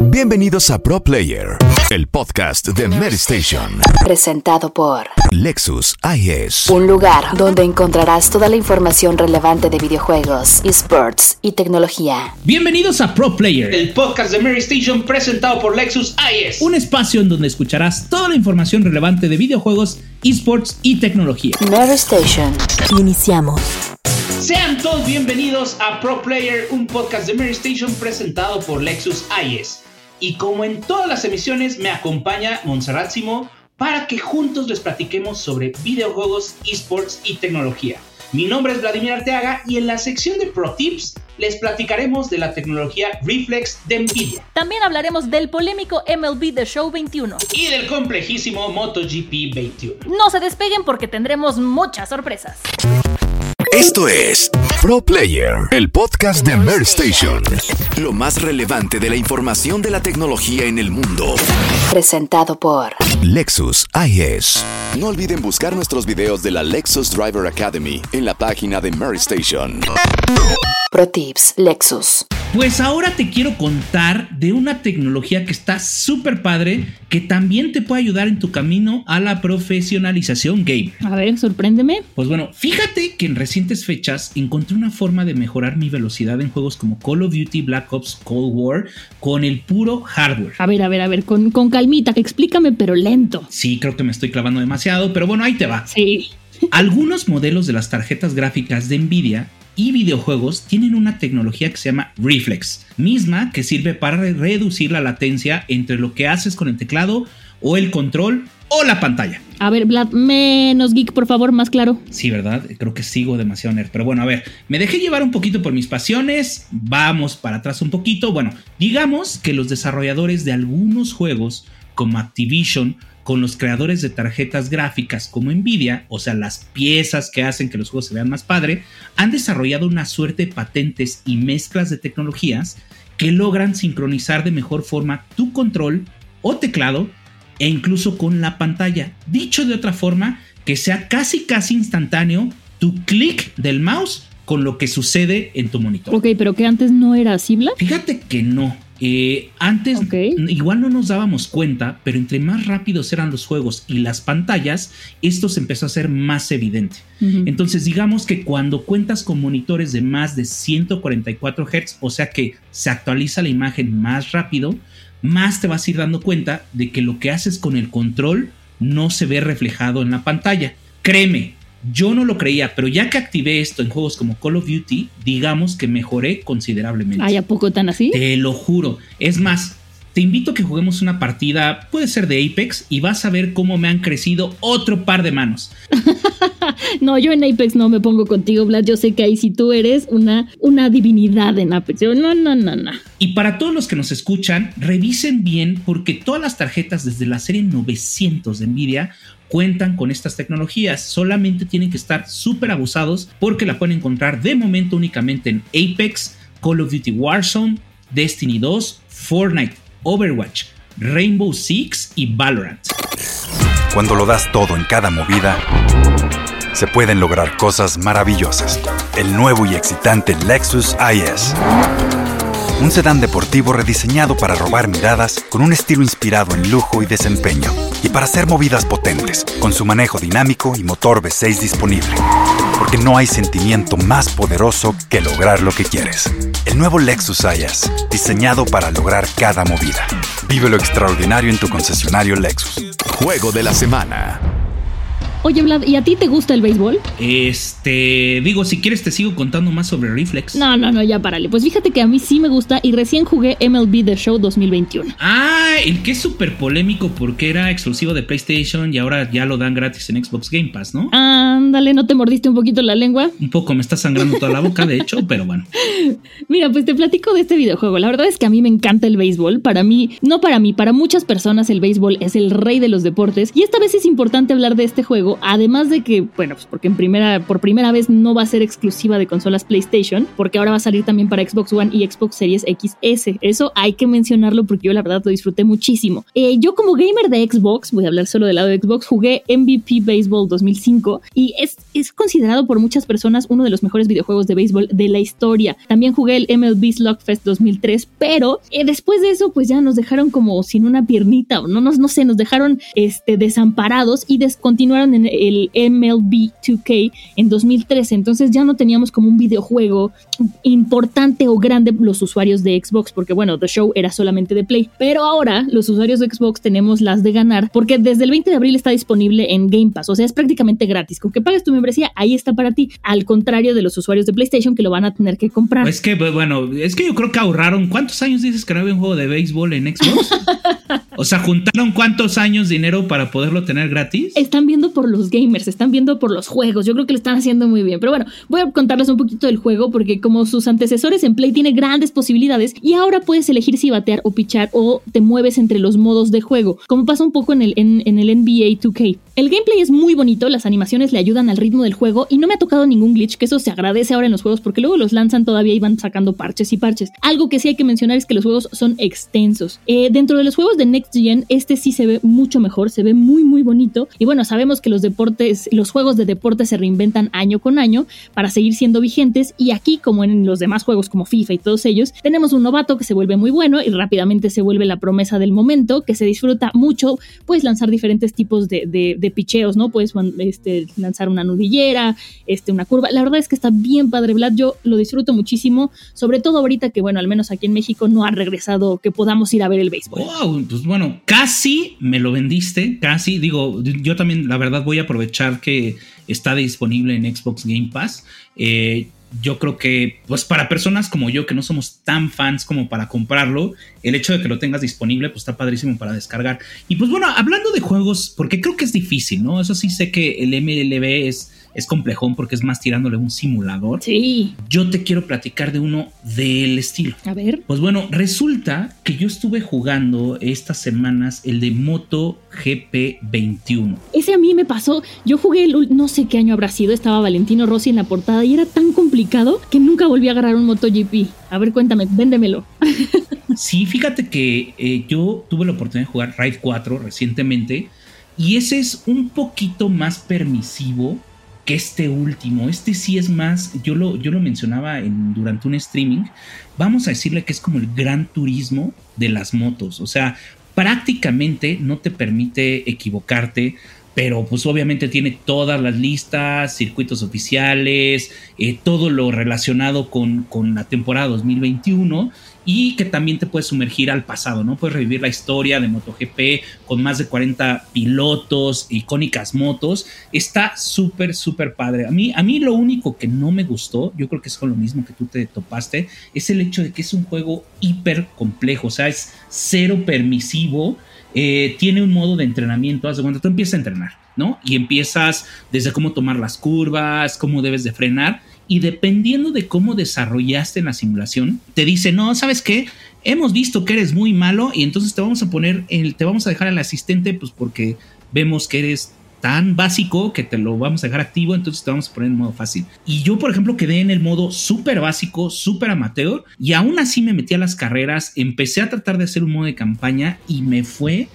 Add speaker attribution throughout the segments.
Speaker 1: Bienvenidos a Pro Player, el podcast de Mary Station.
Speaker 2: Presentado por
Speaker 1: Lexus IS.
Speaker 2: un lugar donde encontrarás toda la información relevante de videojuegos, esports y tecnología.
Speaker 3: Bienvenidos a Pro Player,
Speaker 4: el podcast de Mary Station presentado por Lexus IS.
Speaker 3: un espacio en donde escucharás toda la información relevante de videojuegos, esports y tecnología.
Speaker 2: Mary Station. Iniciamos.
Speaker 4: Sean todos bienvenidos a Pro Player, un podcast de Mary Station presentado por Lexus IS. Y como en todas las emisiones, me acompaña Montserrat Simo para que juntos les platiquemos sobre videojuegos, esports y tecnología. Mi nombre es Vladimir Arteaga y en la sección de Pro Tips les platicaremos de la tecnología Reflex de Nvidia
Speaker 5: También hablaremos del polémico MLB The Show 21.
Speaker 4: y del complejísimo MotoGP 21.
Speaker 5: No se despeguen porque tendremos muchas sorpresas.
Speaker 1: Esto es Pro Player, el podcast de Mary Station. Lo más relevante de la información de la tecnología en el mundo.
Speaker 2: Presentado por
Speaker 1: Lexus IS. No olviden buscar nuestros videos de la Lexus Driver Academy en la página de Mary Station.
Speaker 2: Pro Tips Lexus.
Speaker 3: Pues ahora te quiero contar de una tecnología que está súper padre, que también te puede ayudar en tu camino a la profesionalización game.
Speaker 5: A ver, sorpréndeme.
Speaker 3: Pues bueno, fíjate que en recientes fechas encontré una forma de mejorar mi velocidad en juegos como Call of Duty Black Ops Cold War con el puro hardware.
Speaker 5: A ver, a ver, a ver, con, con calmita, explícame, pero lento.
Speaker 3: Sí, creo que me estoy clavando demasiado, pero bueno, ahí te va.
Speaker 5: Sí.
Speaker 3: Algunos modelos de las tarjetas gráficas de Nvidia y videojuegos tienen una tecnología que se llama Reflex, misma que sirve para re- reducir la latencia entre lo que haces con el teclado o el control o la pantalla.
Speaker 5: A ver, Vlad, menos geek, por favor, más claro.
Speaker 3: Sí, ¿verdad? Creo que sigo demasiado nerd. Pero bueno, a ver, me dejé llevar un poquito por mis pasiones. Vamos para atrás un poquito. Bueno, digamos que los desarrolladores de algunos juegos, como Activision, con los creadores de tarjetas gráficas como Nvidia, o sea, las piezas que hacen que los juegos se vean más padre, han desarrollado una suerte de patentes y mezclas de tecnologías que logran sincronizar de mejor forma tu control o teclado e incluso con la pantalla. Dicho de otra forma, que sea casi casi instantáneo tu clic del mouse con lo que sucede en tu monitor.
Speaker 5: Ok, pero que antes no era así.
Speaker 3: Fíjate que no. Eh, antes igual no nos dábamos cuenta, pero entre más rápidos eran los juegos y las pantallas, esto se empezó a hacer más evidente. Entonces digamos que cuando cuentas con monitores de más de 144 Hz, o sea que se actualiza la imagen más rápido, más te vas a ir dando cuenta de que lo que haces con el control no se ve reflejado en la pantalla. Créeme, yo no lo creía, pero ya que activé esto en juegos como Call of Duty, digamos que mejoré considerablemente.
Speaker 5: ¿Hay a poco tan así?
Speaker 3: Te lo juro. Es más, te invito a que juguemos una partida, puede ser de Apex, y vas a ver cómo me han crecido otro par de manos.
Speaker 5: No, yo en Apex no me pongo contigo, Vlad. Yo sé que ahí sí tú eres una, una divinidad en Apex. Yo, no, no, no, no.
Speaker 3: Y para todos los que nos escuchan, revisen bien porque todas las tarjetas desde la serie 900 de Nvidia cuentan con estas tecnologías. Solamente tienen que estar súper abusados porque la pueden encontrar de momento únicamente en Apex, Call of Duty Warzone, Destiny 2, Fortnite, Overwatch, Rainbow Six y Valorant.
Speaker 6: Cuando lo das todo en cada movida, se pueden lograr cosas maravillosas. El nuevo y excitante Lexus IS. Un sedán deportivo rediseñado para robar miradas con un estilo inspirado en lujo y desempeño. Y para hacer movidas potentes, con su manejo dinámico y motor V6 disponible. Porque no hay sentimiento más poderoso que lograr lo que quieres. El nuevo Lexus IS, diseñado para lograr cada movida. Vive lo extraordinario en tu concesionario Lexus.
Speaker 1: Juego de la semana.
Speaker 5: Oye, Vlad, ¿y a ti te gusta el béisbol?
Speaker 3: Este, digo, si quieres te sigo contando más sobre Reflex.
Speaker 5: No, no, no, ya párale. Pues fíjate que a mí sí me gusta y recién jugué MLB The Show 2021.
Speaker 3: Ah, el que es súper polémico porque era exclusivo de PlayStation y ahora ya lo dan gratis en Xbox Game Pass, ¿no?
Speaker 5: Ándale, ¿no te mordiste un poquito la lengua?
Speaker 3: Un poco me está sangrando toda la boca, de hecho, pero bueno.
Speaker 5: Mira, pues te platico de este videojuego. La verdad es que a mí me encanta el béisbol. Para mí, no para mí, para muchas personas el béisbol es el rey de los deportes. Y esta vez es importante hablar de este juego además de que, bueno, pues porque en primera, por primera vez no va a ser exclusiva de consolas PlayStation, porque ahora va a salir también para Xbox One y Xbox Series XS. Eso hay que mencionarlo porque yo la verdad lo disfruté muchísimo. Eh, yo como gamer de Xbox, voy a hablar solo del lado de Xbox, jugué MVP Baseball 2005 y es, es considerado por muchas personas uno de los mejores videojuegos de béisbol de la historia. También jugué el MLB Slugfest 2003, pero eh, después de eso pues ya nos dejaron como sin una piernita o no, no, no sé, nos dejaron este, desamparados y descontinuaron en el MLB 2K en 2013. Entonces ya no teníamos como un videojuego importante o grande los usuarios de Xbox, porque bueno, The Show era solamente de Play. Pero ahora los usuarios de Xbox tenemos las de ganar, porque desde el 20 de abril está disponible en Game Pass, o sea, es prácticamente gratis. Con que pagues tu membresía, ahí está para ti. Al contrario de los usuarios de PlayStation que lo van a tener que comprar.
Speaker 3: Es que, bueno, es que yo creo que ahorraron. ¿Cuántos años dices que no había un juego de béisbol en Xbox? o sea, juntaron cuántos años dinero para poderlo tener gratis.
Speaker 5: Están viendo por los gamers, están viendo por los juegos. Yo creo que lo están haciendo muy bien. Pero bueno, voy a contarles un poquito del juego porque como sus antecesores en Play tiene grandes posibilidades y ahora puedes elegir si batear o pichar o te mueves entre los modos de juego, como pasa un poco en el, en, en el NBA 2K. El gameplay es muy bonito, las animaciones le ayudan al ritmo del juego y no me ha tocado ningún glitch, que eso se agradece ahora en los juegos porque luego los lanzan todavía y van sacando parches y parches. Algo que sí hay que mencionar es que los juegos son extensos. Eh, dentro de los juegos de Next Gen, este sí se ve mucho mejor, se ve muy muy bonito y bueno, sabemos que los deportes, los juegos de deporte se reinventan año con año para seguir siendo vigentes y aquí como en los demás juegos como FIFA y todos ellos, tenemos un novato que se vuelve muy bueno y rápidamente se vuelve la promesa del momento, que se disfruta mucho, puedes lanzar diferentes tipos de, de picheos, ¿no? Puedes este, lanzar una nudillera, este, una curva. La verdad es que está bien padre, Vlad. Yo lo disfruto muchísimo, sobre todo ahorita que, bueno, al menos aquí en México no ha regresado que podamos ir a ver el béisbol.
Speaker 3: Wow, pues bueno, casi me lo vendiste, casi. Digo, yo también, la verdad, voy a aprovechar que está disponible en Xbox Game Pass. Eh, yo creo que, pues para personas como yo, que no somos tan fans como para comprarlo, el hecho de que lo tengas disponible, pues está padrísimo para descargar. Y pues bueno, hablando de juegos, porque creo que es difícil, ¿no? Eso sí sé que el MLB es es complejón porque es más tirándole un simulador.
Speaker 5: Sí.
Speaker 3: Yo te quiero platicar de uno del estilo.
Speaker 5: A ver.
Speaker 3: Pues bueno, resulta que yo estuve jugando estas semanas el de Moto GP 21.
Speaker 5: Ese a mí me pasó. Yo jugué, el, no sé qué año habrá sido, estaba Valentino Rossi en la portada y era tan complicado que nunca volví a agarrar un Moto GP. A ver, cuéntame, véndemelo.
Speaker 3: sí, fíjate que eh, yo tuve la oportunidad de jugar Ride 4 recientemente y ese es un poquito más permisivo que este último. Este sí es más, yo lo, yo lo mencionaba en, durante un streaming, vamos a decirle que es como el gran turismo de las motos. O sea, prácticamente no te permite equivocarte. Pero pues obviamente tiene todas las listas, circuitos oficiales, eh, todo lo relacionado con, con la temporada 2021 y que también te puedes sumergir al pasado, ¿no? Puedes revivir la historia de MotoGP con más de 40 pilotos, icónicas motos. Está súper, súper padre. A mí, a mí lo único que no me gustó, yo creo que es con lo mismo que tú te topaste, es el hecho de que es un juego hiper complejo, o sea, es cero permisivo. Eh, tiene un modo de entrenamiento, haz cuenta, tú empiezas a entrenar, ¿no? Y empiezas desde cómo tomar las curvas, cómo debes de frenar y dependiendo de cómo desarrollaste en la simulación, te dice, no, ¿sabes qué? Hemos visto que eres muy malo y entonces te vamos a poner, el, te vamos a dejar al asistente, pues porque vemos que eres tan básico que te lo vamos a dejar activo, entonces te vamos a poner en modo fácil. Y yo, por ejemplo, quedé en el modo súper básico, súper amateur, y aún así me metí a las carreras, empecé a tratar de hacer un modo de campaña y me fue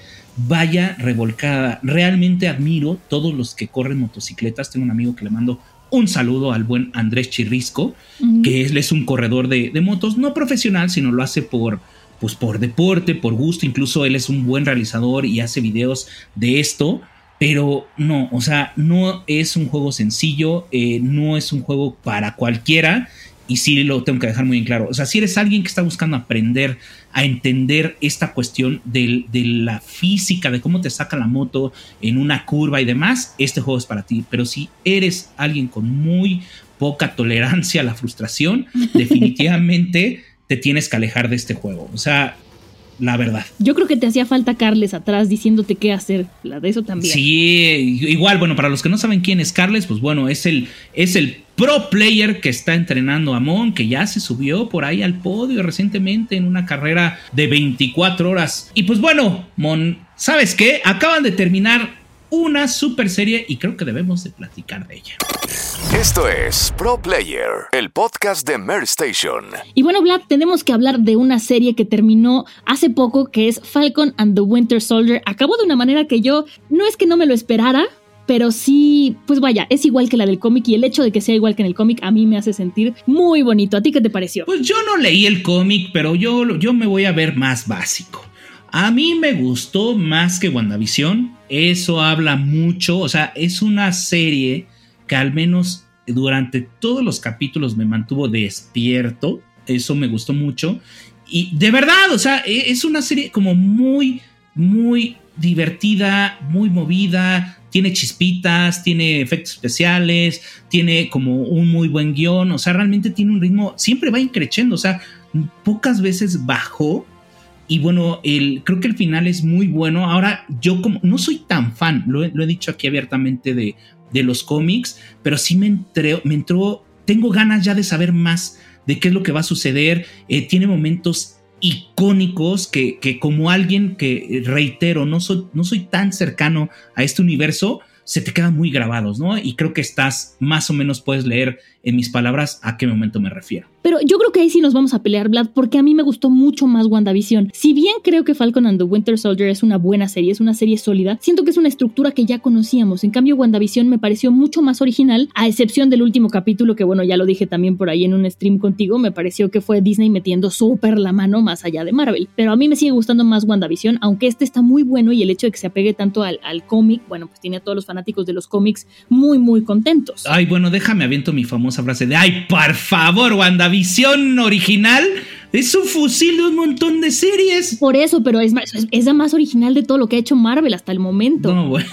Speaker 3: vaya revolcada. Realmente admiro todos los que corren motocicletas. Tengo un amigo que le mando un saludo al buen Andrés Chirrisco, que él es un corredor de, motos, no profesional, sino lo hace por, pues por deporte, por gusto, incluso él es un buen realizador y hace videos de esto, pero no, o sea, no es un juego sencillo, eh, no es un juego para cualquiera y sí lo tengo que dejar muy en claro. O sea, si eres alguien que está buscando aprender a entender esta cuestión de, de, la física, de cómo te saca la moto en una curva y demás, este juego es para ti. Pero si eres alguien con muy poca tolerancia a la frustración, definitivamente te tienes que alejar de este juego. O sea, la verdad.
Speaker 5: Yo creo que te hacía falta Carles atrás diciéndote qué hacer, la de eso también.
Speaker 3: Sí, igual, bueno, para los que no saben quién es Carles, pues bueno, es el, es el pro player que está entrenando a Mon, que ya se subió por ahí al podio recientemente en una carrera de 24 horas. Y pues bueno, Mon, ¿sabes qué? Acaban de terminar una super serie y creo que debemos de platicar de ella.
Speaker 1: Esto es Pro Player, el podcast de Mer Station.
Speaker 5: Y bueno, Vlad, tenemos que hablar de una serie que terminó hace poco, que es Falcon and the Winter Soldier. Acabó de una manera que yo no es que no me lo esperara, pero sí, pues vaya, es igual que la del cómic y el hecho de que sea igual que en el cómic a mí me hace sentir muy bonito. ¿A ti qué te pareció?
Speaker 3: Pues yo no leí el cómic, pero yo, yo me voy a ver más básico. A mí me gustó más que WandaVision. Eso habla mucho. O sea, es una serie que al menos durante todos los capítulos me mantuvo despierto. Eso me gustó mucho. Y de verdad, o sea, e, es una serie como muy, muy divertida, muy movida. Tiene chispitas, tiene efectos especiales, tiene como un muy buen guion. O sea, realmente tiene un ritmo, siempre va increciendo. O sea, pocas veces bajó y bueno, el, creo que el final es muy bueno. Ahora, yo como no soy tan fan, lo, he dicho aquí abiertamente de, de los cómics, pero sí me, entré, me entró, tengo ganas ya de saber más de qué es lo que va a suceder. Eh, tiene momentos icónicos que, que, como alguien que, reitero, no soy, no soy tan cercano a este universo, se te quedan muy grabados, ¿no? Y creo que estás, más o menos puedes leer en mis palabras a qué momento me refiero.
Speaker 5: Pero yo creo que ahí sí nos vamos a pelear, Vlad, porque a mí me gustó mucho más WandaVision. Si bien creo que Falcon and the Winter Soldier es una buena serie, es una serie sólida, siento que es una estructura que ya conocíamos. En cambio, WandaVision me pareció mucho más original, a excepción del último capítulo, que bueno, ya lo dije también por ahí en un stream contigo, me pareció que fue Disney metiendo súper la mano más allá de Marvel. Pero a mí me sigue gustando más WandaVision, aunque este está muy bueno y el hecho de que se apegue tanto al, al cómic, bueno, pues tiene a todos los fanáticos de los cómics muy, muy contentos.
Speaker 3: Ay, bueno, déjame aviento mi famosa frase de, ay, por favor, WandaVision original es un fusil de un montón de series.
Speaker 5: Por eso, pero es, es, la más original de todo lo que ha hecho Marvel hasta el momento. No, bueno.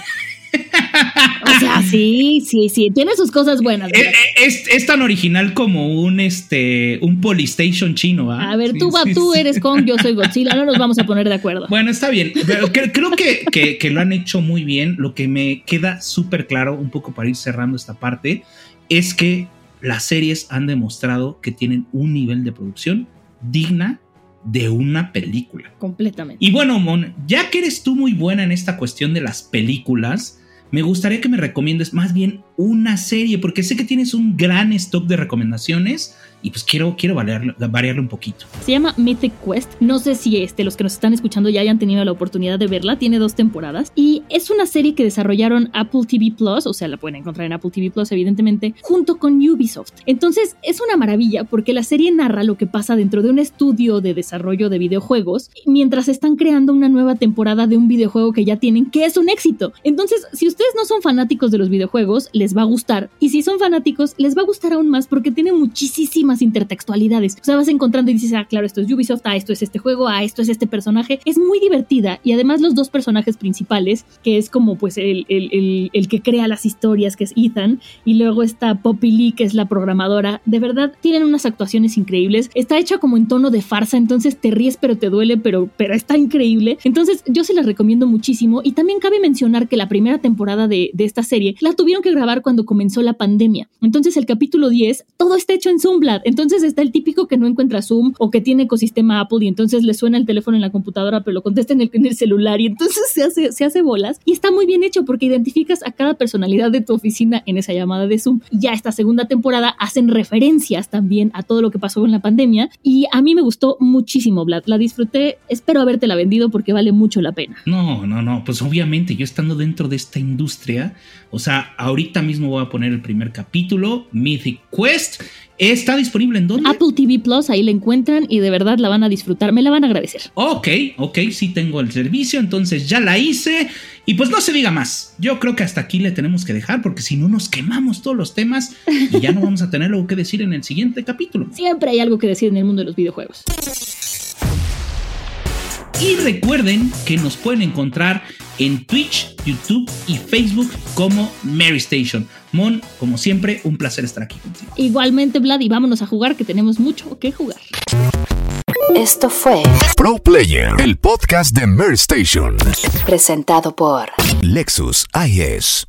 Speaker 5: O sea, sí, sí, sí, tiene sus cosas buenas.
Speaker 3: Eh, eh, es, tan original como un este un Polystation chino,
Speaker 5: A ver, tú, tú eres Kong, yo soy Godzilla, no nos vamos a poner de acuerdo.
Speaker 3: Bueno, está bien, pero creo que, que lo han hecho muy bien. Lo que me queda súper claro, un poco para ir cerrando esta parte, es que las series han demostrado que tienen un nivel de producción digna de una película.
Speaker 5: Completamente.
Speaker 3: Y bueno, Mon, ya que eres tú muy buena en esta cuestión de las películas, me gustaría que me recomiendes más bien una serie, porque sé que tienes un gran stock de recomendaciones y pues quiero, quiero variarlo, variarlo un poquito.
Speaker 5: Se llama Mythic Quest. No sé si este, los que nos están escuchando ya hayan tenido la oportunidad de verla. Tiene dos temporadas y es una serie que desarrollaron Apple TV Plus, o sea, la pueden encontrar en Apple TV Plus, evidentemente, junto con Ubisoft. Entonces, es una maravilla porque la serie narra lo que pasa dentro de un estudio de desarrollo de videojuegos mientras están creando una nueva temporada de un videojuego que ya tienen, que es un éxito. Entonces, si ustedes no son fanáticos de los videojuegos, les va a gustar. Y si son fanáticos, les va a gustar aún más porque tiene muchísima intertextualidades. O sea, vas encontrando y dices, ah, claro, esto es Ubisoft, ah, esto es este juego, ah, esto es este personaje. Es muy divertida y además los dos personajes principales, que es como pues el, el, el, que crea las historias, que es Ethan, y luego está Poppy Lee, que es la programadora, de verdad tienen unas actuaciones increíbles. Está hecha como en tono de farsa, entonces te ríes pero te duele, pero, pero está increíble. Entonces yo se la recomiendo muchísimo y también cabe mencionar que la primera temporada de, de esta serie la tuvieron que grabar cuando comenzó la pandemia. Entonces el capítulo 10, todo está hecho en Zoom, entonces está el típico que no encuentra Zoom o que tiene ecosistema Apple y entonces le suena el teléfono en la computadora, pero lo contesta en el, en el celular y entonces se hace, se hace bolas. Y está muy bien hecho porque identificas a cada personalidad de tu oficina en esa llamada de Zoom. Ya esta segunda temporada hacen referencias también a todo lo que pasó con la pandemia y a mí me gustó muchísimo, Vlad. La disfruté, espero habértela vendido porque vale mucho la pena.
Speaker 3: No, no, no, pues obviamente yo estando dentro de esta industria, o sea, ahorita mismo voy a poner el primer capítulo, Mythic Quest, ¿Está disponible en dónde?
Speaker 5: Apple TV Plus, ahí la encuentran y de verdad la van a disfrutar, me la van a agradecer.
Speaker 3: Ok, ok, sí tengo el servicio, entonces ya la hice. Y pues no se diga más, yo creo que hasta aquí le tenemos que dejar porque si no nos quemamos todos los temas y ya no vamos a tener algo que decir en el siguiente capítulo.
Speaker 5: Siempre hay algo que decir en el mundo de los videojuegos.
Speaker 3: Y recuerden que nos pueden encontrar en Twitch, YouTube y Facebook como Mary Station. Mon, como siempre, un placer estar aquí contigo.
Speaker 5: Igualmente, Vlad, y vámonos a jugar, que tenemos mucho que jugar.
Speaker 2: Esto fue
Speaker 1: Pro Player, el podcast de Mary Station.
Speaker 2: Presentado por
Speaker 1: Lexus IS.